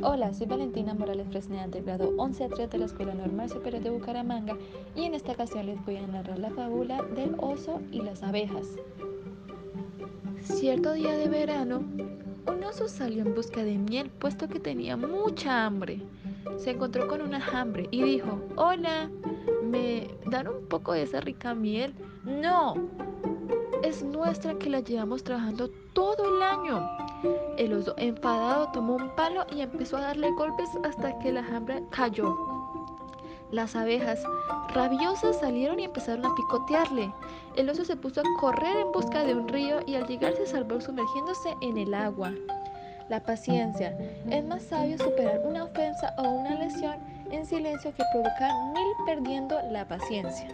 Hola, soy Valentina Morales Fresneda del grado 11 a 3 de la Escuela Normal Superior de Bucaramanga y en esta ocasión les voy a narrar la fábula del oso y las abejas. Cierto día de verano, un oso salió en busca de miel puesto que tenía mucha hambre. Se encontró con una hambre y dijo, hola, ¿me dan un poco de esa rica miel? No, es nuestra que la llevamos trabajando todo el año. El oso enfadado tomó un palo y empezó a darle golpes hasta que la hambre cayó. Las abejas, rabiosas, salieron y empezaron a picotearle. El oso se puso a correr en busca de un río y al llegar se salvó sumergiéndose en el agua. La paciencia. Es más sabio superar una ofensa o una lesión en silencio que provocar mil perdiendo la paciencia.